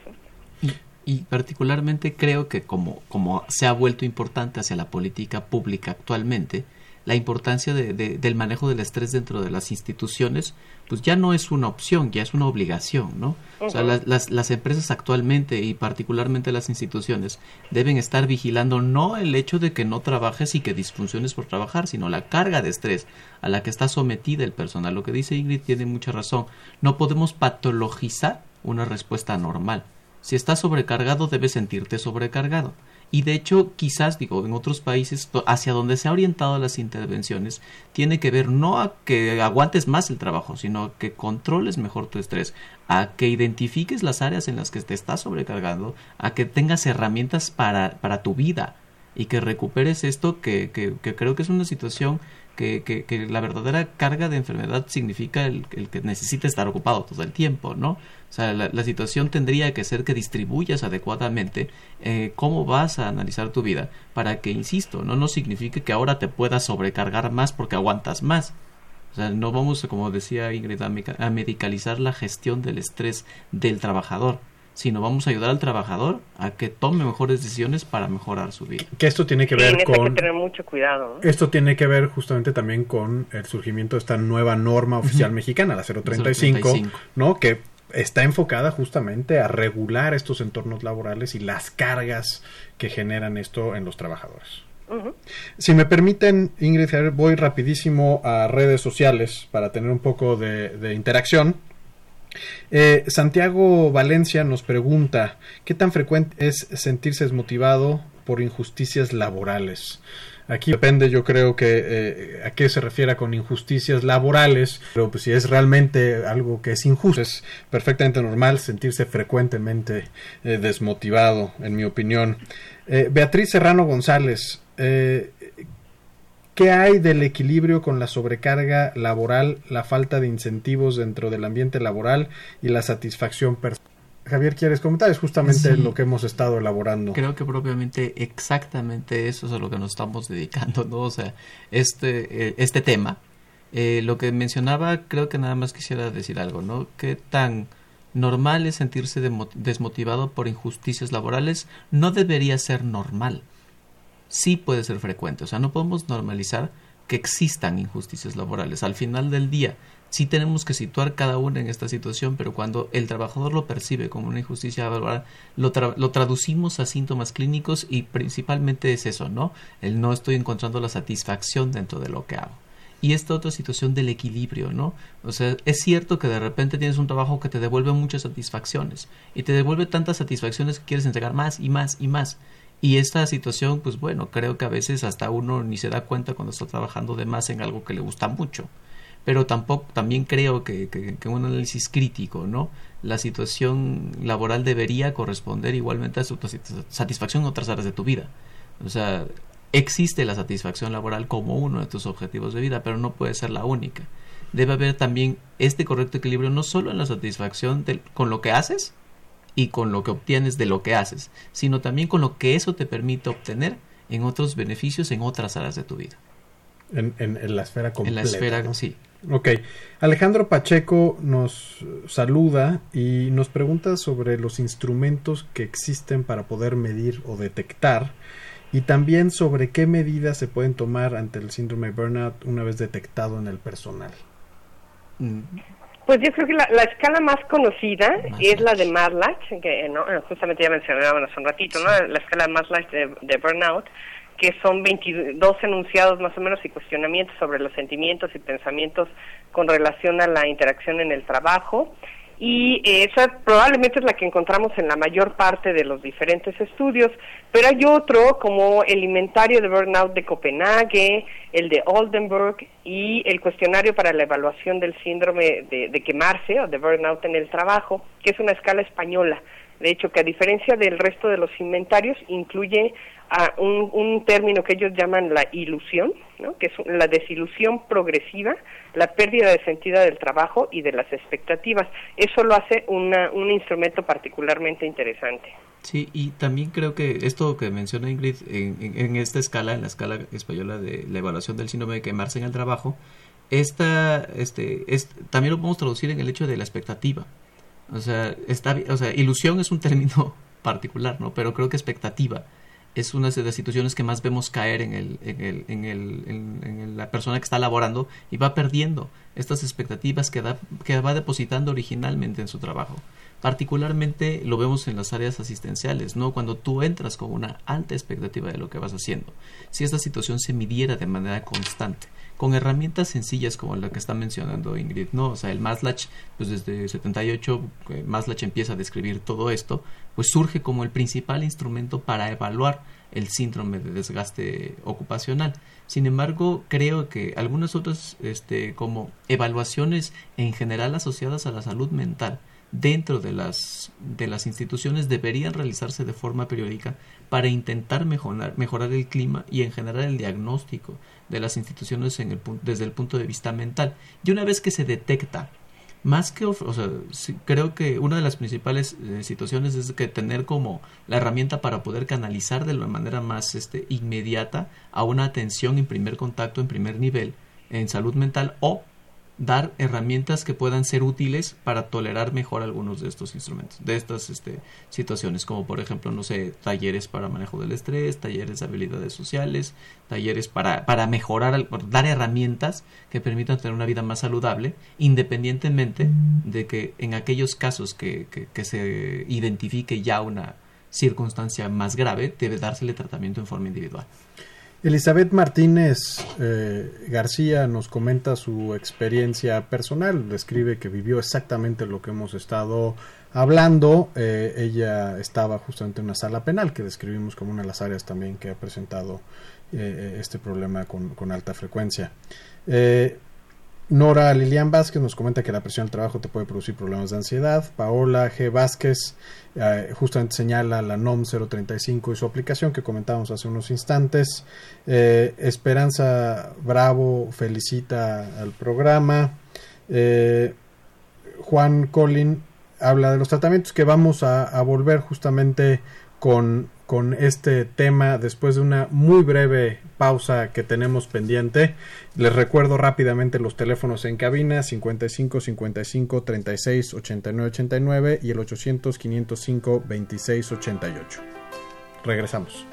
Y, particularmente creo que como, como se ha vuelto importante hacia la política pública actualmente, la importancia de, del manejo del estrés dentro de las instituciones, pues ya no es una opción, ya es una obligación, ¿no? O sea, las, las empresas actualmente y particularmente las instituciones deben estar vigilando no el hecho de que no trabajes y que disfunciones por trabajar, sino la carga de estrés a la que está sometida el personal. Lo que dice Ingrid tiene mucha razón. No podemos patologizar una respuesta normal. Si estás sobrecargado, debes sentirte sobrecargado. Y de hecho, quizás, digo, en otros países hacia donde se ha orientado las intervenciones, tiene que ver no a que aguantes más el trabajo, sino que controles mejor tu estrés, a que identifiques las áreas en las que te estás sobrecargando, a que tengas herramientas para, para tu vida y que recuperes esto que, que, creo que es una situación que, que, la verdadera carga de enfermedad significa el, que necesita estar ocupado todo el tiempo, ¿no? O sea, la, situación tendría que ser que distribuyas adecuadamente eh, cómo vas a analizar tu vida para que, insisto, no no signifique que ahora te puedas sobrecargar más porque aguantas más. O sea, no vamos, como decía Ingrid, a medicalizar la gestión del estrés del trabajador sino vamos a ayudar al trabajador a que tome mejores decisiones para mejorar su vida. Que esto tiene que ver con... que tener mucho cuidado. Esto tiene que ver justamente también con el surgimiento de esta nueva norma oficial mexicana, la 035, ¿no? Que está enfocada justamente a regular estos entornos laborales y las cargas que generan esto en los trabajadores. Si me permiten, Ingrid, voy rapidísimo a redes sociales para tener un poco de interacción. Eh, Santiago Valencia nos pregunta, ¿qué tan frecuente es sentirse desmotivado por injusticias laborales? Aquí depende, yo creo que eh, a qué se refiere con injusticias laborales, pero pues si es realmente algo que es injusto, es perfectamente normal sentirse frecuentemente eh, desmotivado, en mi opinión. Beatriz Serrano González, ¿Qué hay del equilibrio con la sobrecarga laboral, la falta de incentivos dentro del ambiente laboral y la satisfacción personal? Javier, ¿quieres comentar? Es justamente lo que hemos estado elaborando. Creo que propiamente exactamente eso es a lo que nos estamos dedicando, ¿no? O sea, este, eh, este tema. Eh, lo que mencionaba, creo que nada más quisiera decir algo, ¿no? ¿Qué tan normal es sentirse desmotivado por injusticias laborales? No debería ser normal. Sí puede ser frecuente. O sea, no podemos normalizar que existan injusticias laborales. Al final del día, sí tenemos que situar cada una en esta situación, pero cuando el trabajador lo percibe como una injusticia lo, lo, traducimos a síntomas clínicos y principalmente es eso, ¿no? El no estoy encontrando la satisfacción dentro de lo que hago. Y esta otra situación del equilibrio, ¿no? O sea, es cierto que de repente tienes un trabajo que te devuelve muchas satisfacciones y te devuelve tantas satisfacciones que quieres entregar más y más y más. Y esta situación, pues bueno, creo que a veces hasta uno ni se da cuenta cuando está trabajando de más en algo que le gusta mucho pero tampoco también creo que, que, un análisis crítico no la situación laboral debería corresponder igualmente a su satisfacción en otras áreas de tu vida o sea existe la satisfacción laboral como uno de tus objetivos de vida pero no puede ser la única debe haber también este correcto equilibrio no solo en la satisfacción con lo que haces y con lo que obtienes de lo que haces sino también con lo que eso te permite obtener en otros beneficios en otras áreas de tu vida en, en, la esfera completa. En la esfera, sí. Ok. Alejandro Pacheco nos saluda y nos pregunta sobre los instrumentos que existen para poder medir o detectar y también sobre qué medidas se pueden tomar ante el síndrome de burnout una vez detectado en el personal. Mm. Pues yo creo que la, escala más conocida es la de Maslach, que ¿no? justamente ya mencionábamos hace un ratito, ¿no? la escala Maslach de, de burnout que son 22 enunciados más o menos y cuestionamientos sobre los sentimientos y pensamientos con relación a la interacción en el trabajo. Y esa probablemente es la que encontramos en la mayor parte de los diferentes estudios, pero hay otro como el inventario de burnout de Copenhague, el de Oldenburg y el cuestionario para la evaluación del síndrome de, de quemarse o de burnout en el trabajo, que es una escala española. De hecho, que a diferencia del resto de los inventarios, incluye a un, término que ellos llaman la ilusión, ¿no? que es la desilusión progresiva, la pérdida de sentido del trabajo y de las expectativas. Eso lo hace una, un instrumento particularmente interesante. Sí, y también creo que esto que menciona Ingrid en, en, esta escala, en la escala española de la evaluación del síndrome de quemarse en el trabajo, esta, este, es, también lo podemos traducir en el hecho de la expectativa. O sea, está, o sea, ilusión es un término particular, ¿no? Pero creo que expectativa es una de las situaciones que más vemos caer en, el, en, el, en, el, en, la persona que está laborando y va perdiendo estas expectativas que, da, que va depositando originalmente en su trabajo. Particularmente lo vemos en las áreas asistenciales, ¿no? Cuando tú entras con una alta expectativa de lo que vas haciendo. Si esta situación se midiera de manera constante, con herramientas sencillas como la que está mencionando Ingrid, ¿no? O sea, el Maslach, pues desde 78, eh, Maslach empieza a describir todo esto, pues surge como el principal instrumento para evaluar el síndrome de desgaste ocupacional. Sin embargo, creo que algunas otras, este, como evaluaciones en general asociadas a la salud mental, dentro de las, de las instituciones deberían realizarse de forma periódica para intentar mejorar, mejorar el clima y en general el diagnóstico de las instituciones en el, desde el punto de vista mental. Y una vez que se detecta más que, o sea, creo que una de las principales eh, situaciones es que tener como la herramienta para poder canalizar de la manera más este, inmediata a una atención en primer contacto, en primer nivel, en salud mental o dar herramientas que puedan ser útiles para tolerar mejor algunos de estos instrumentos, de estas este, situaciones, como por ejemplo, no sé, talleres para manejo del estrés, talleres de habilidades sociales, talleres para, para mejorar, dar herramientas que permitan tener una vida más saludable, independientemente de que en aquellos casos que, que, que se identifique ya una circunstancia más grave, debe dársele tratamiento en forma individual. Elizabeth Martínez eh, García nos comenta su experiencia personal, describe que vivió exactamente lo que hemos estado hablando. Eh, ella estaba justamente en una sala penal que describimos como una de las áreas también que ha presentado eh, este problema con, alta frecuencia. Nora Lilian Vázquez nos comenta que la presión del trabajo te puede producir problemas de ansiedad. Paola G. Vázquez eh, justamente señala la NOM 035 y su aplicación que comentábamos hace unos instantes. Eh, Esperanza Bravo felicita al programa. Eh, Juan Colin habla de los tratamientos que vamos a volver justamente con con este tema después de una muy breve pausa que tenemos pendiente. Les recuerdo rápidamente los teléfonos en cabina 55 55 36 89 89 y el 800 505 26 88. Regresamos.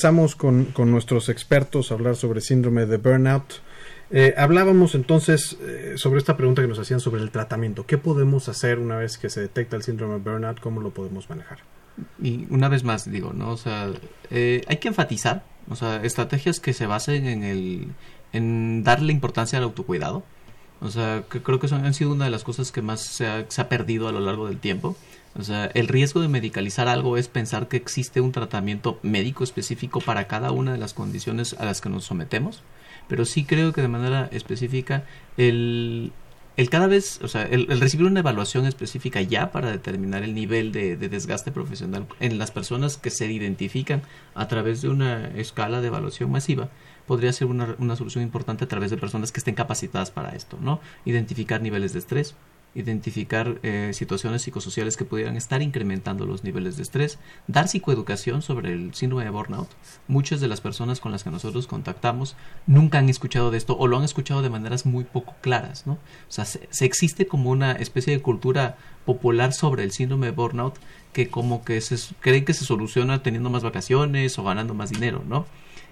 Regresamos con, con, nuestros expertos a hablar sobre síndrome de burnout. Eh, hablábamos entonces eh, sobre esta pregunta que nos hacían sobre el tratamiento. ¿Qué podemos hacer una vez que se detecta el síndrome de burnout? ¿Cómo lo podemos manejar? Y una vez más digo, ¿no? O sea, eh, hay que enfatizar, o sea, estrategias que se basen en el en darle importancia al autocuidado. O sea, que creo que son, han sido una de las cosas que más se ha, se ha perdido a lo largo del tiempo. O sea, el riesgo de medicalizar algo es pensar que existe un tratamiento médico específico para cada una de las condiciones a las que nos sometemos, pero sí creo que de manera específica el, el cada vez, o sea, el, recibir una evaluación específica ya para determinar el nivel de, desgaste profesional en las personas que se identifican a través de una escala de evaluación masiva podría ser una, una solución importante a través de personas que estén capacitadas para esto, ¿no? Identificar niveles de estrés, identificar eh, situaciones psicosociales que pudieran estar incrementando los niveles de estrés, dar psicoeducación sobre el síndrome de burnout. Muchas de las personas con las que nosotros contactamos nunca han escuchado de esto o lo han escuchado de maneras muy poco claras, ¿no? O sea, se, existe como una especie de cultura popular sobre el síndrome de burnout que como que se creen que se soluciona teniendo más vacaciones o ganando más dinero, ¿no?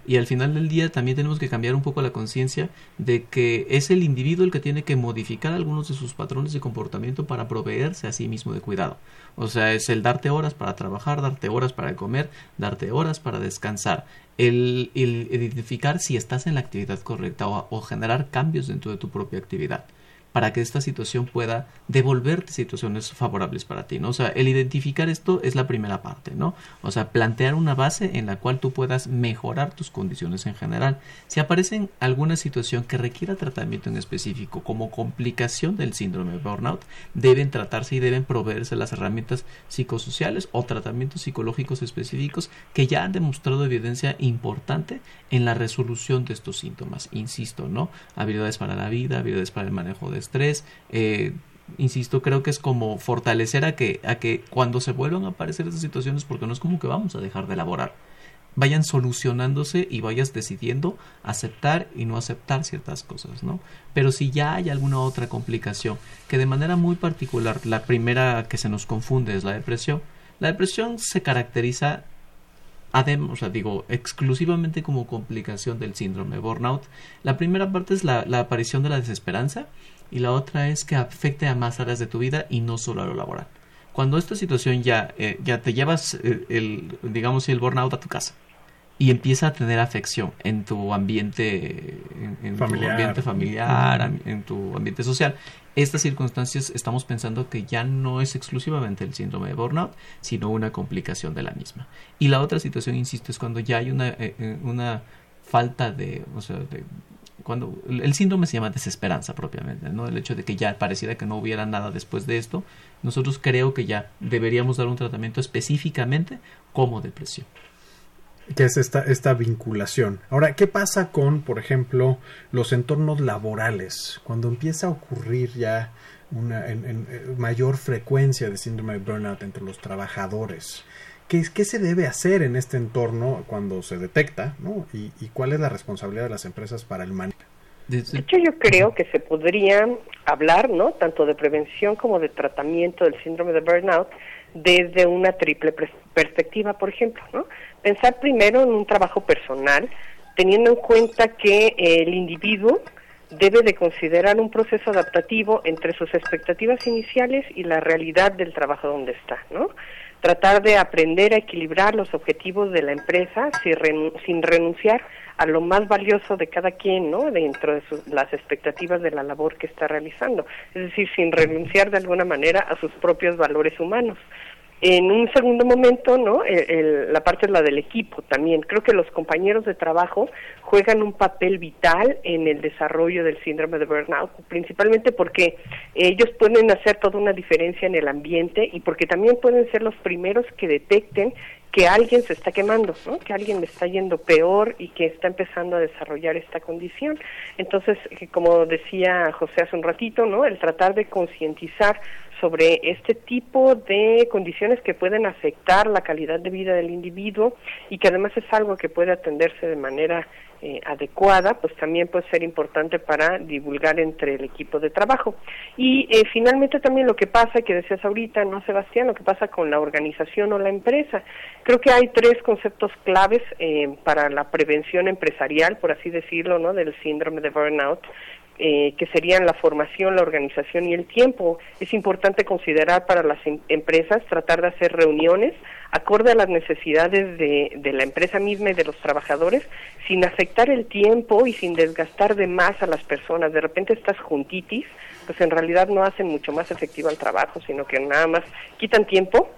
Y al final del día también tenemos que cambiar un poco la conciencia de que es el individuo el que tiene que modificar algunos de sus patrones de comportamiento para proveerse a sí mismo de cuidado. O sea, es el darte horas para trabajar, darte horas para comer, darte horas para descansar. El, identificar si estás en la actividad correcta o generar cambios dentro de tu propia actividad para que esta situación pueda devolverte situaciones favorables para ti, ¿no? O sea, el identificar esto es la primera parte, ¿no? O sea, plantear una base en la cual tú puedas mejorar tus condiciones en general. Si aparece alguna situación que requiera tratamiento en específico como complicación del síndrome de burnout, deben tratarse y deben proveerse las herramientas psicosociales o tratamientos psicológicos específicos que ya han demostrado evidencia importante en la resolución de estos síntomas. Insisto, ¿no? Habilidades para la vida, habilidades para el manejo de estrés, eh, insisto, creo que es como fortalecer a que, a que cuando se vuelvan a aparecer esas situaciones, porque no es como que vamos a dejar de elaborar, vayan solucionándose y vayas decidiendo aceptar y no aceptar ciertas cosas, ¿no? Pero si ya hay alguna otra complicación, que de manera muy particular, la primera que se nos confunde es la depresión, la depresión se caracteriza además, o sea, digo, exclusivamente como complicación del síndrome burnout. La primera parte es la, la aparición de la desesperanza, y la otra es que afecte a más áreas de tu vida y no solo a lo laboral. Cuando esta situación ya, eh, ya te llevas eh, el, digamos, el burnout a tu casa y empieza a tener afección en tu ambiente, en, familiar. tu ambiente familiar, en tu ambiente social, estas circunstancias estamos pensando que ya no es exclusivamente el síndrome de burnout, sino una complicación de la misma. Y la otra situación, insisto, es cuando ya hay una, eh, eh, una falta de, o sea, de cuando el síndrome se llama desesperanza propiamente, ¿no? El hecho de que ya pareciera que no hubiera nada después de esto, nosotros creo que ya deberíamos dar un tratamiento específicamente como depresión. Que es esta, esta vinculación. Ahora, ¿qué pasa con, por ejemplo, los entornos laborales? Cuando empieza a ocurrir ya una en, eh, mayor frecuencia de síndrome de burnout entre los trabajadores. ¿Qué, ¿Qué, se debe hacer en este entorno cuando se detecta? ¿no? ¿Y, y cuál es la responsabilidad de las empresas para el manejo? De hecho, yo creo que se podría hablar, ¿no? Tanto de prevención como de tratamiento del síndrome de burnout desde una triple perspectiva, por ejemplo, ¿no? Pensar primero en un trabajo personal, teniendo en cuenta que el individuo debe de considerar un proceso adaptativo entre sus expectativas iniciales y la realidad del trabajo donde está, ¿no? Tratar de aprender a equilibrar los objetivos de la empresa sin, renunciar a lo más valioso de cada quien, ¿no? Dentro de las expectativas de la labor que está realizando. Es decir, sin renunciar de alguna manera a sus propios valores humanos. En un segundo momento, ¿no? la parte es la del equipo también. Creo que los compañeros de trabajo juegan un papel vital en el desarrollo del síndrome de burnout, principalmente porque ellos pueden hacer toda una diferencia en el ambiente y porque también pueden ser los primeros que detecten que alguien se está quemando, ¿no? que alguien le está yendo peor y que está empezando a desarrollar esta condición. Entonces, eh, como decía José hace un ratito, ¿no? el tratar de concientizar sobre este tipo de condiciones que pueden afectar la calidad de vida del individuo y que además es algo que puede atenderse de manera eh, adecuada, pues también puede ser importante para divulgar entre el equipo de trabajo. Y eh, finalmente también lo que pasa, que decías ahorita, ¿no, Sebastián? Lo que pasa con la organización o la empresa. Creo que hay tres conceptos claves eh, para la prevención empresarial, por así decirlo, ¿no? Del síndrome de burnout. Eh, que serían la formación, la organización y el tiempo. Es importante considerar para las em-, empresas tratar de hacer reuniones acorde a las necesidades de, de, la empresa misma y de los trabajadores, sin afectar el tiempo y sin desgastar de más a las personas. De repente estas juntitis, pues en realidad no hacen mucho más efectivo el trabajo, sino que nada más quitan tiempo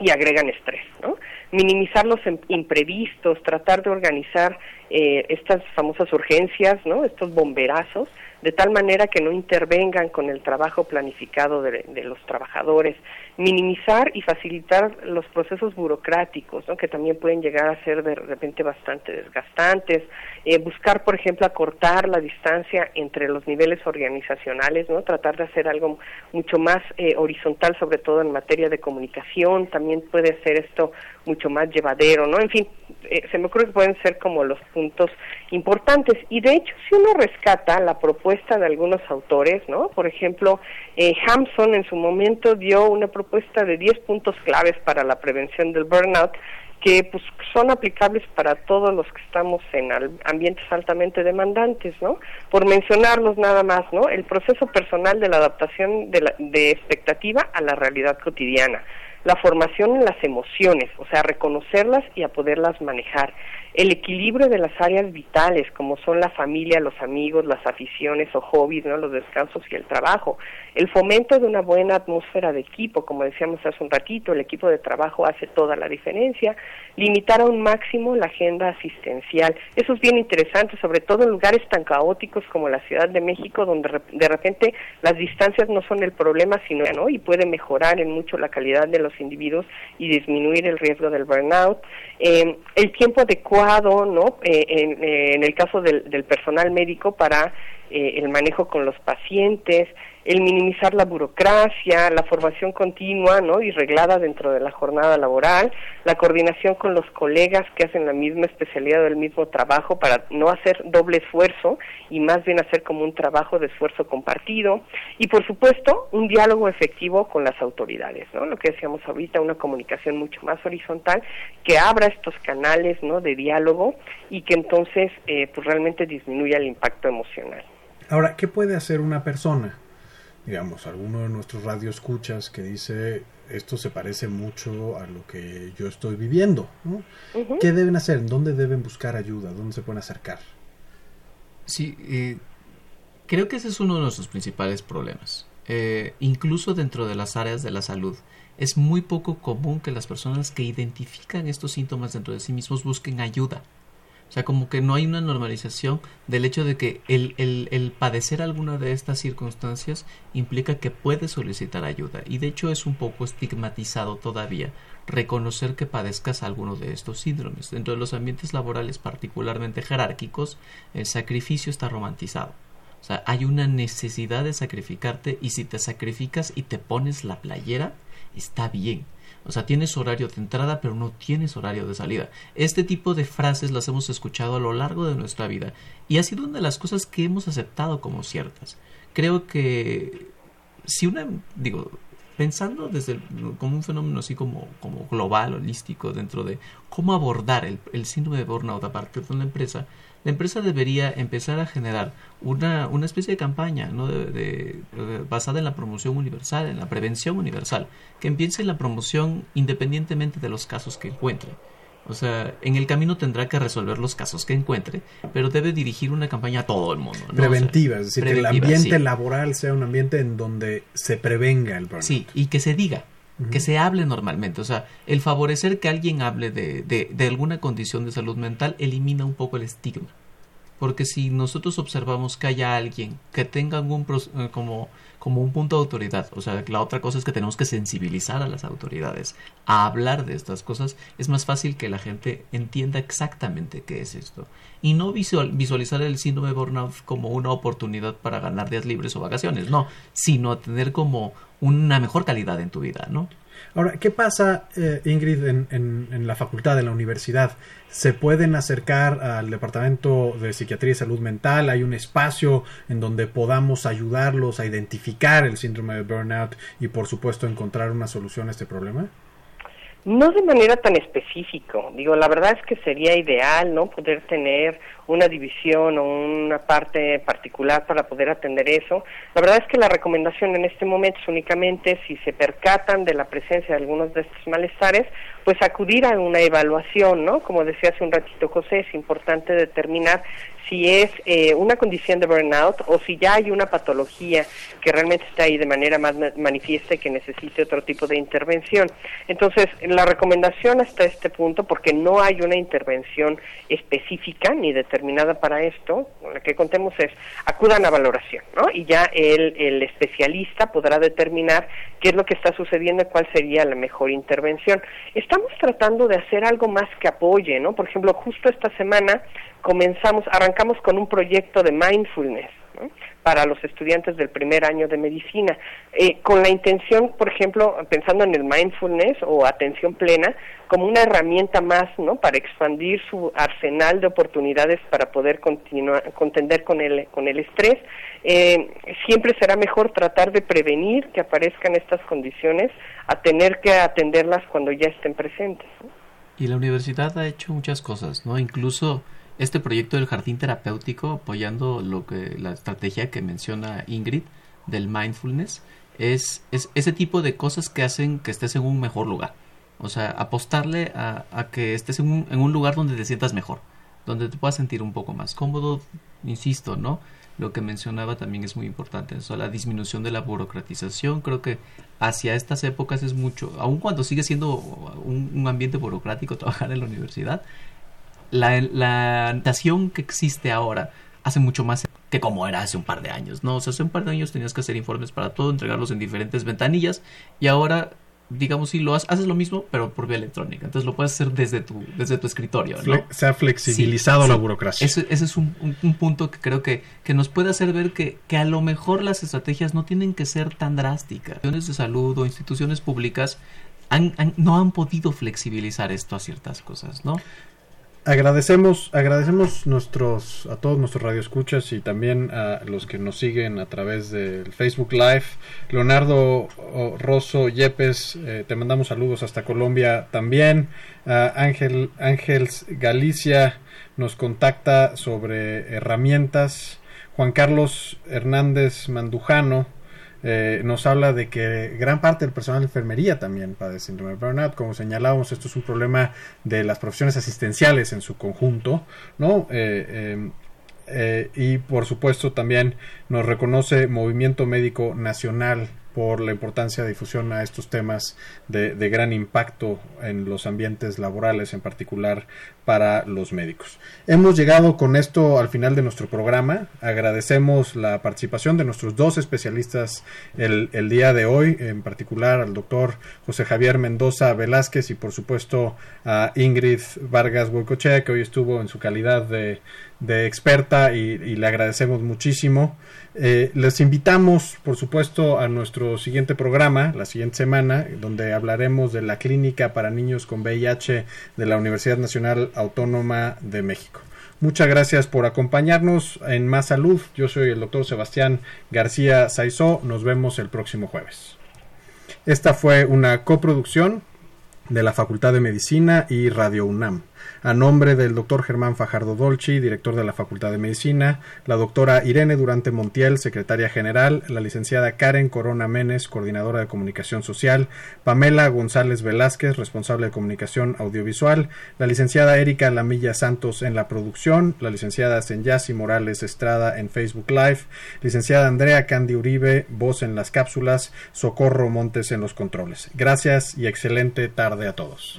y agregan estrés, ¿no? Minimizar los em-, imprevistos, tratar de organizar eh, estas famosas urgencias, ¿no? Estos bomberazos, de tal manera que no intervengan con el trabajo planificado de, los trabajadores, minimizar y facilitar los procesos burocráticos, que también pueden llegar a ser de repente bastante desgastantes, eh, buscar, por ejemplo, acortar la distancia entre los niveles organizacionales, ¿no? tratar de hacer algo mucho más eh, horizontal, sobre todo en materia de comunicación, también puede ser esto mucho más llevadero, ¿no? En fin, eh, se me ocurre que pueden ser como los puntos importantes. Y de hecho, si uno rescata la propuesta de algunos autores, ¿no? Por ejemplo, eh, Hampson en su momento dio una propuesta de 10 puntos claves para la prevención del burnout que pues son aplicables para todos los que estamos en ambientes altamente demandantes, ¿no? Por mencionarlos nada más, ¿no? El proceso personal de la adaptación de, la, de expectativa a la realidad cotidiana la formación en las emociones, o sea, reconocerlas y a poderlas manejar, el equilibrio de las áreas vitales, como son la familia, los amigos, las aficiones o hobbies, ¿no? los descansos y el trabajo, el fomento de una buena atmósfera de equipo, como decíamos hace un ratito, el equipo de trabajo hace toda la diferencia, limitar a un máximo la agenda asistencial. Eso es bien interesante, sobre todo en lugares tan caóticos como la Ciudad de México, donde de repente las distancias no son el problema, sino ¿no? y puede mejorar en mucho la calidad de los individuos y disminuir el riesgo del burnout. Eh, el tiempo adecuado, ¿no? Eh, en, el caso del, personal médico para eh, el manejo con los pacientes, el minimizar la burocracia, la formación continua ¿no? y reglada dentro de la jornada laboral, la coordinación con los colegas que hacen la misma especialidad o el mismo trabajo para no hacer doble esfuerzo y más bien hacer como un trabajo de esfuerzo compartido y por supuesto un diálogo efectivo con las autoridades, ¿no? lo que decíamos ahorita, una comunicación mucho más horizontal que abra estos canales ¿no? de diálogo y que entonces eh, pues realmente disminuya el impacto emocional. Ahora, ¿qué puede hacer una persona? Digamos, alguno de nuestros radioescuchas que dice esto se parece mucho a lo que yo estoy viviendo. ¿no? ¿Qué deben hacer? ¿Dónde deben buscar ayuda? ¿Dónde se pueden acercar? Sí, eh, Creo que ese es uno de nuestros principales problemas. Eh, incluso dentro de las áreas de la salud, es muy poco común que las personas que identifican estos síntomas dentro de sí mismos busquen ayuda. Sea, como que no hay una normalización del hecho de que el, el, el, padecer alguna de estas circunstancias implica que puedes solicitar ayuda. Y de hecho es un poco estigmatizado todavía reconocer que padezcas alguno de estos síndromes. Dentro de los ambientes laborales particularmente jerárquicos, el sacrificio está romantizado. O sea, hay una necesidad de sacrificarte y si te sacrificas y te pones la playera, está bien. O sea, tienes horario de entrada, pero no tienes horario de salida. Este tipo de frases las hemos escuchado a lo largo de nuestra vida y ha sido una de las cosas que hemos aceptado como ciertas. Creo que si una, digo, pensando desde como un fenómeno así como, como global, holístico, dentro de cómo abordar el, el síndrome de burnout a partir de una empresa, la empresa debería empezar a generar una, una especie de campaña ¿no? de, basada en la promoción universal, en la prevención universal, que empiece en la promoción independientemente de los casos que encuentre. O sea, en el camino tendrá que resolver los casos que encuentre, pero debe dirigir una campaña a todo el mundo. Preventiva, es decir, que el ambiente laboral sea un ambiente en donde se prevenga el problema. Sí, y que se diga, que se hable normalmente. O sea, el favorecer que alguien hable de, de, de, alguna condición de salud mental elimina un poco el estigma. Porque si nosotros observamos que haya alguien que tenga algún eh, como, como un punto de autoridad, o sea, la otra cosa es que tenemos que sensibilizar a las autoridades a hablar de estas cosas, es más fácil que la gente entienda exactamente qué es esto. Y no visualizar el síndrome de burnout como una oportunidad para ganar días libres o vacaciones, no, sino tener como una mejor calidad en tu vida, ¿no? Ahora, ¿qué pasa, eh, Ingrid, en, en, la facultad, en la universidad? ¿Se pueden acercar al Departamento de Psiquiatría y Salud Mental? ¿Hay un espacio en donde podamos ayudarlos a identificar el síndrome de burnout y, por supuesto, encontrar una solución a este problema? No de manera tan específico. Digo, la verdad es que sería ideal, ¿no? Poder tener una división o una parte particular para poder atender eso. La verdad es que la recomendación en este momento es únicamente si se percatan de la presencia de algunos de estos malestares, pues acudir a una evaluación, ¿no? Como decía hace un ratito José, es importante determinar si es eh, una condición de burnout o si ya hay una patología que realmente está ahí de manera más manifiesta y que necesite otro tipo de intervención. Entonces, la recomendación hasta este punto, porque no hay una intervención específica ni determinada para esto, la que contemos es acudan a valoración, ¿no? Y ya el, el especialista podrá determinar qué es lo que está sucediendo y cuál sería la mejor intervención. Estamos tratando de hacer algo más que apoye, ¿no? Por ejemplo, justo esta semana comenzamos, arrancamos con un proyecto de mindfulness para los estudiantes del primer año de medicina, eh, con la intención, por ejemplo, pensando en el mindfulness o atención plena, como una herramienta más, ¿no? Para expandir su arsenal de oportunidades para poder continuar, contender con el, con el estrés. Eh, siempre será mejor tratar de prevenir que aparezcan estas condiciones a tener que atenderlas cuando ya estén presentes. Y la universidad ha hecho muchas cosas, ¿no? Incluso este proyecto del jardín terapéutico apoyando lo que la estrategia que menciona Ingrid del mindfulness es, es ese tipo de cosas que hacen que estés en un mejor lugar. O sea, apostarle a, que estés en un, en un lugar donde te sientas mejor, donde te puedas sentir un poco más cómodo, insisto, ¿no? Lo que mencionaba también es muy importante. La disminución de la burocratización, creo que hacia estas épocas es mucho, aun cuando sigue siendo un ambiente burocrático trabajar en la universidad, la, la que existe ahora hace mucho más que como era hace un par de años, ¿no? O sea, hace un par de años tenías que hacer informes para todo, entregarlos en diferentes ventanillas y ahora digamos si lo haces, lo mismo pero por vía electrónica. Entonces lo puedes hacer desde tu desde tu escritorio ¿no? se ha flexibilizado la burocracia. Ese, ese es un, un, punto que creo que, que nos puede hacer ver que, que a lo mejor las estrategias no tienen que ser tan drásticas. Instituciones de salud o instituciones públicas han, no han podido flexibilizar esto a ciertas cosas no agradecemos, agradecemos nuestros, a todos nuestros radioescuchas y también a los que nos siguen a través del Facebook Live. Leonardo Rosso Yepes, eh, te mandamos saludos hasta Colombia también. Ángel Ángels Galicia nos contacta sobre herramientas. Juan Carlos Hernández Mandujano eh, nos habla de que gran parte del personal de enfermería también padece síndrome de burnout. Como señalábamos, esto es un problema de las profesiones asistenciales en su conjunto, ¿no? Eh, em, eh, y por supuesto también nos reconoce Movimiento Médico Nacional por la importancia de difusión a estos temas de, gran impacto en los ambientes laborales, en particular para los médicos. Hemos llegado con esto al final de nuestro programa. Agradecemos la participación de nuestros dos especialistas el, el día de hoy, en particular al doctor José Javier Mendoza Velázquez y por supuesto a Ingrid Vargas Huecochea, que hoy estuvo en su calidad de, de experta y, le agradecemos muchísimo. Eh, les invitamos, por supuesto, a nuestro siguiente programa, la siguiente semana, donde hablaremos de la clínica para niños con VIH de la Universidad Nacional Autónoma de México. Muchas gracias por acompañarnos en Más Salud. Yo soy el doctor Sebastián García Saizó. Nos vemos el próximo jueves. Esta fue una coproducción de la Facultad de Medicina y Radio UNAM a nombre del doctor Germán Fajardo Dolci, director de la Facultad de Medicina, la doctora Irene Durante Montiel, secretaria general, la licenciada Karen Corona Menes, coordinadora de comunicación social, Pamela González Velázquez, responsable de comunicación audiovisual, la licenciada Erika Lamilla Santos en la producción, la licenciada Senyasi Morales Estrada en Facebook Live, licenciada Andrea Candy Uribe, voz en las cápsulas, Socorro Montes en los controles. Gracias y excelente tarde a todos.